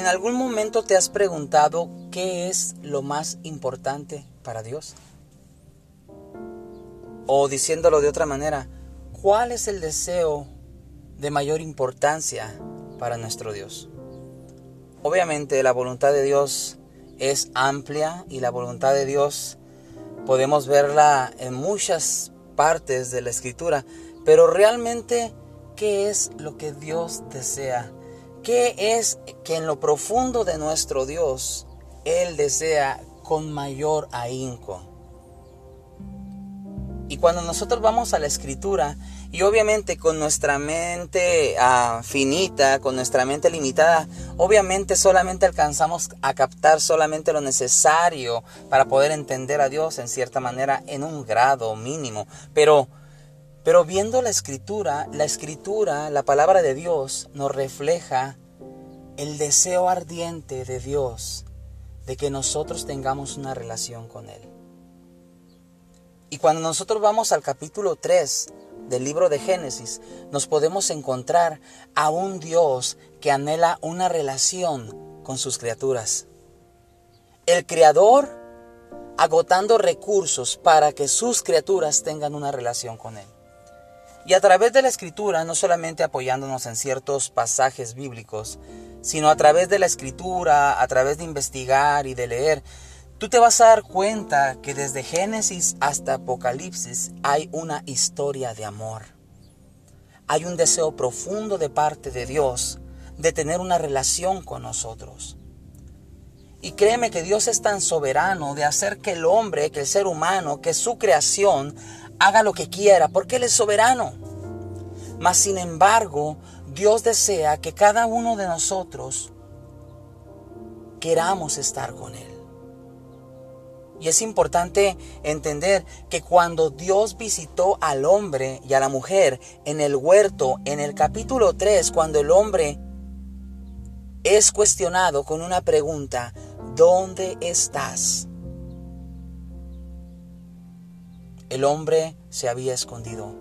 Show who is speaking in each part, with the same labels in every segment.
Speaker 1: ¿En algún momento te has preguntado qué es lo más importante para Dios? O diciéndolo de otra manera, ¿cuál es el deseo de mayor importancia para nuestro Dios? Obviamente la voluntad de Dios es amplia y la voluntad de Dios podemos verla en muchas partes de la escritura, pero realmente, ¿qué es lo que Dios desea? ¿Qué es que en lo profundo de nuestro Dios Él desea con mayor ahínco? Y cuando nosotros vamos a la escritura, y obviamente con nuestra mente ah, finita, con nuestra mente limitada, obviamente solamente alcanzamos a captar solamente lo necesario para poder entender a Dios en cierta manera en un grado mínimo. Pero pero viendo la escritura, la escritura, la palabra de Dios nos refleja el deseo ardiente de Dios de que nosotros tengamos una relación con Él. Y cuando nosotros vamos al capítulo 3 del libro de Génesis, nos podemos encontrar a un Dios que anhela una relación con sus criaturas. El Creador agotando recursos para que sus criaturas tengan una relación con Él. Y a través de la escritura, no solamente apoyándonos en ciertos pasajes bíblicos, sino a través de la escritura, a través de investigar y de leer, tú te vas a dar cuenta que desde Génesis hasta Apocalipsis hay una historia de amor. Hay un deseo profundo de parte de Dios de tener una relación con nosotros. Y créeme que Dios es tan soberano de hacer que el hombre, que el ser humano, que su creación haga lo que quiera, porque Él es soberano. Mas sin embargo, Dios desea que cada uno de nosotros queramos estar con Él. Y es importante entender que cuando Dios visitó al hombre y a la mujer en el huerto, en el capítulo 3, cuando el hombre es cuestionado con una pregunta, ¿dónde estás? El hombre se había escondido.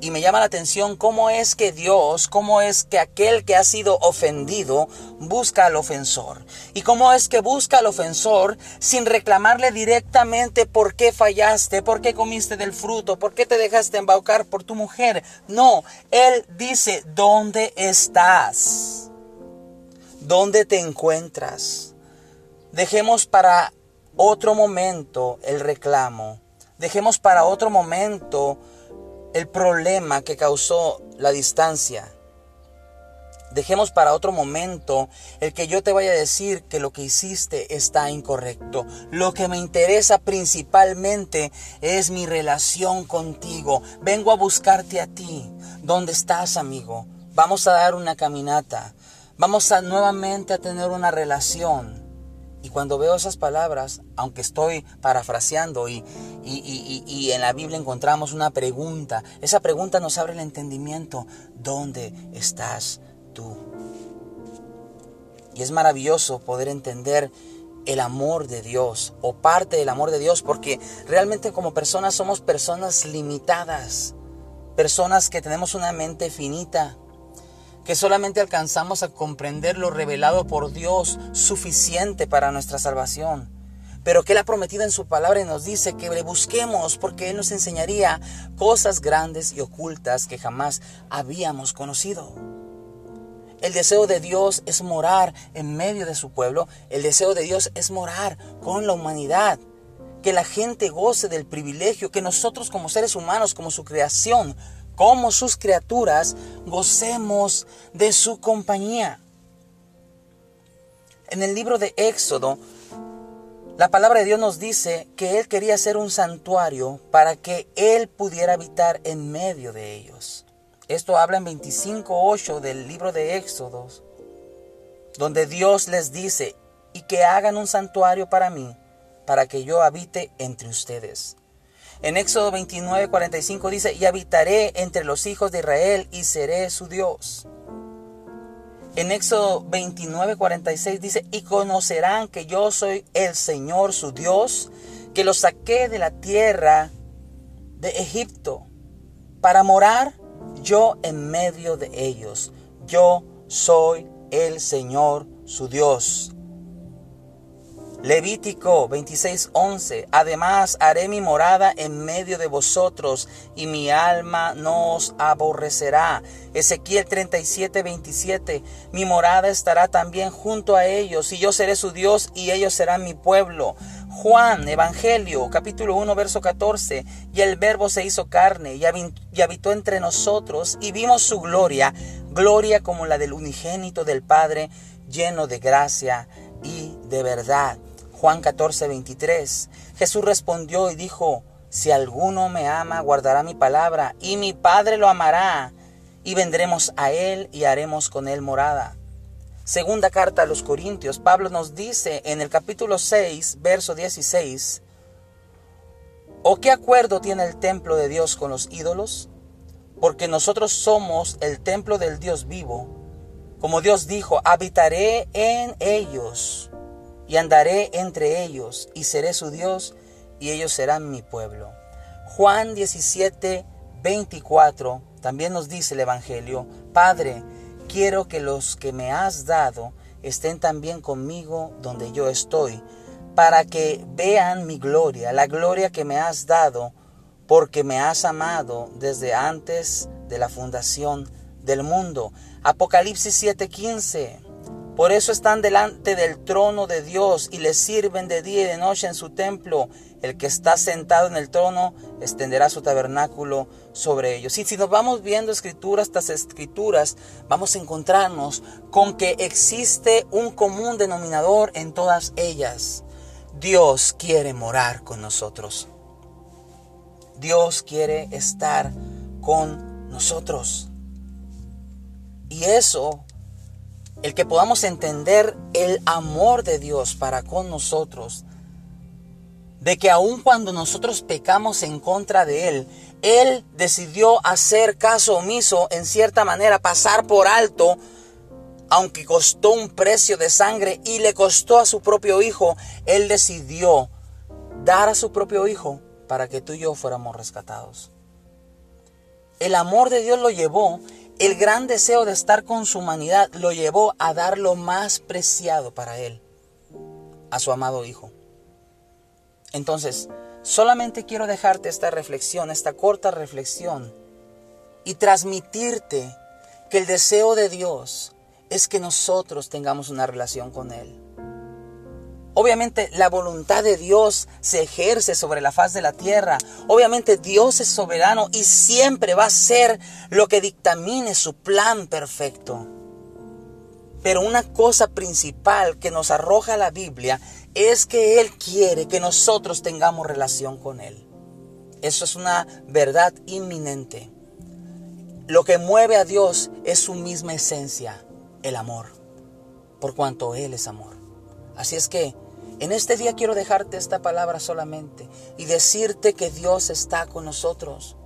Speaker 1: Y me llama la atención cómo es que Dios, cómo es que aquel que ha sido ofendido busca al ofensor. Y cómo es que busca al ofensor sin reclamarle directamente por qué fallaste, por qué comiste del fruto, por qué te dejaste embaucar por tu mujer. No, Él dice, ¿dónde estás? ¿Dónde te encuentras? Dejemos para otro momento el reclamo Dejemos para otro momento el problema que causó la distancia. Dejemos para otro momento el que yo te vaya a decir que lo que hiciste está incorrecto. Lo que me interesa principalmente es mi relación contigo. Vengo a buscarte a ti. ¿Dónde estás, amigo? Vamos a dar una caminata. Vamos a nuevamente a tener una relación. Y cuando veo esas palabras, aunque estoy parafraseando y, y, en la Biblia encontramos una pregunta, esa pregunta nos abre el entendimiento. ¿Dónde estás tú? Y es maravilloso poder entender el amor de Dios o parte del amor de Dios porque realmente como personas somos personas limitadas, personas que tenemos una mente finita, que solamente alcanzamos a comprender lo revelado por Dios suficiente para nuestra salvación. Pero que Él ha prometido en su palabra y nos dice que le busquemos porque Él nos enseñaría cosas grandes y ocultas que jamás habíamos conocido. El deseo de Dios es morar en medio de su pueblo. El deseo de Dios es morar con la humanidad. Que la gente goce del privilegio que nosotros como seres humanos, como su creación, como sus criaturas, gocemos de su compañía. En el libro de Éxodo, la palabra de Dios nos dice que Él quería ser un santuario para que Él pudiera habitar en medio de ellos. Esto habla en 25.8 del libro de Éxodo, donde Dios les dice, y que hagan un santuario para mí, para que yo habite entre ustedes. En Éxodo 29, 45 dice, y habitaré entre los hijos de Israel y seré su Dios. En Éxodo 29, 46 dice, y conocerán que yo soy el Señor su Dios, que los saqué de la tierra de Egipto, para morar yo en medio de ellos. Yo soy el Señor su Dios. Levítico 26:11 Además haré mi morada en medio de vosotros y mi alma no os aborrecerá. Ezequiel 37:27 Mi morada estará también junto a ellos y yo seré su Dios y ellos serán mi pueblo. Juan, Evangelio, capítulo 1, verso 14, y el verbo se hizo carne y habitó entre nosotros y vimos su gloria, gloria como la del unigénito del Padre, lleno de gracia y de verdad. Juan 14, 23. Jesús respondió y dijo, si alguno me ama, guardará mi palabra, y mi Padre lo amará, y vendremos a él y haremos con él morada. Segunda carta a los Corintios, Pablo nos dice en el capítulo 6, verso 16, ¿O qué acuerdo tiene el templo de Dios con los ídolos? Porque nosotros somos el templo del Dios vivo. Como Dios dijo, habitaré en ellos y andaré entre ellos y seré su Dios y ellos serán mi pueblo. Juan 17, 24 también nos dice el Evangelio, Padre, quiero que los que me has dado estén también conmigo donde yo estoy, para que vean mi gloria, la gloria que me has dado, porque me has amado desde antes de la fundación del mundo. Apocalipsis 7:15. Por eso están delante del trono de Dios y le sirven de día y de noche en su templo. El que está sentado en el trono extenderá su tabernáculo sobre ellos. Y si nos vamos viendo escrituras tras escrituras, vamos a encontrarnos con que existe un común denominador en todas ellas. Dios quiere morar con nosotros. Dios quiere estar con nosotros. Y eso el que podamos entender el amor de Dios para con nosotros, de que aun cuando nosotros pecamos en contra de Él, Él decidió hacer caso omiso, en cierta manera, pasar por alto, aunque costó un precio de sangre y le costó a su propio hijo, Él decidió dar a su propio hijo para que tú y yo fuéramos rescatados. El amor de Dios lo llevó el gran deseo de estar con su humanidad lo llevó a dar lo más preciado para él, a su amado Hijo. Entonces, solamente quiero dejarte esta reflexión, esta corta reflexión, y transmitirte que el deseo de Dios es que nosotros tengamos una relación con Él. Obviamente la voluntad de Dios se ejerce sobre la faz de la tierra. Obviamente Dios es soberano y siempre va a ser lo que dictamine su plan perfecto. Pero una cosa principal que nos arroja la Biblia es que Él quiere que nosotros tengamos relación con Él. Eso es una verdad inminente. Lo que mueve a Dios es su misma esencia, el amor, por cuanto Él es amor. Así es que en este día quiero dejarte esta palabra solamente y decirte que Dios está con nosotros,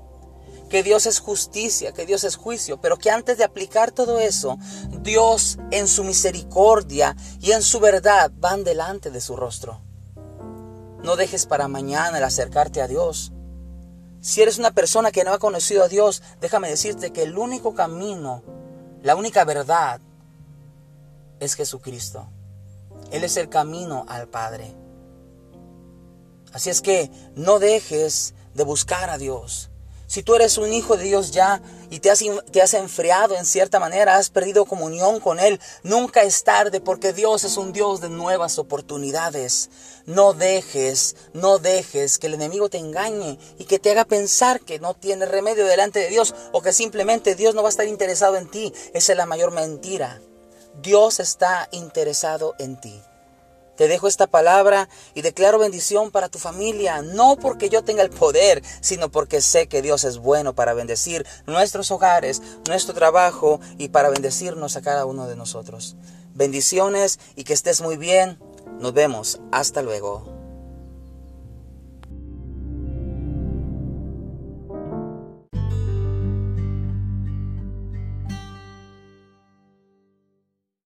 Speaker 1: que Dios es justicia, que Dios es juicio, pero que antes de aplicar todo eso, Dios en su misericordia y en su verdad van delante de su rostro. No dejes para mañana el acercarte a Dios. Si eres una persona que no ha conocido a Dios, déjame decirte que el único camino, la única verdad es Jesucristo. Él es el camino al Padre. Así es que no dejes de buscar a Dios. Si tú eres un hijo de Dios ya y te has, te has, enfriado en cierta manera, has perdido comunión con Él, nunca es tarde porque Dios es un Dios de nuevas oportunidades. No dejes, no dejes que el enemigo te engañe y que te haga pensar que no tiene remedio delante de Dios o que simplemente Dios no va a estar interesado en ti. Esa es la mayor mentira. Dios está interesado en ti. Te dejo esta palabra y declaro bendición para tu familia, no porque yo tenga el poder, sino porque sé que Dios es bueno para bendecir nuestros hogares, nuestro trabajo y para bendecirnos a cada uno de nosotros. Bendiciones y que estés muy bien. Nos vemos. Hasta luego.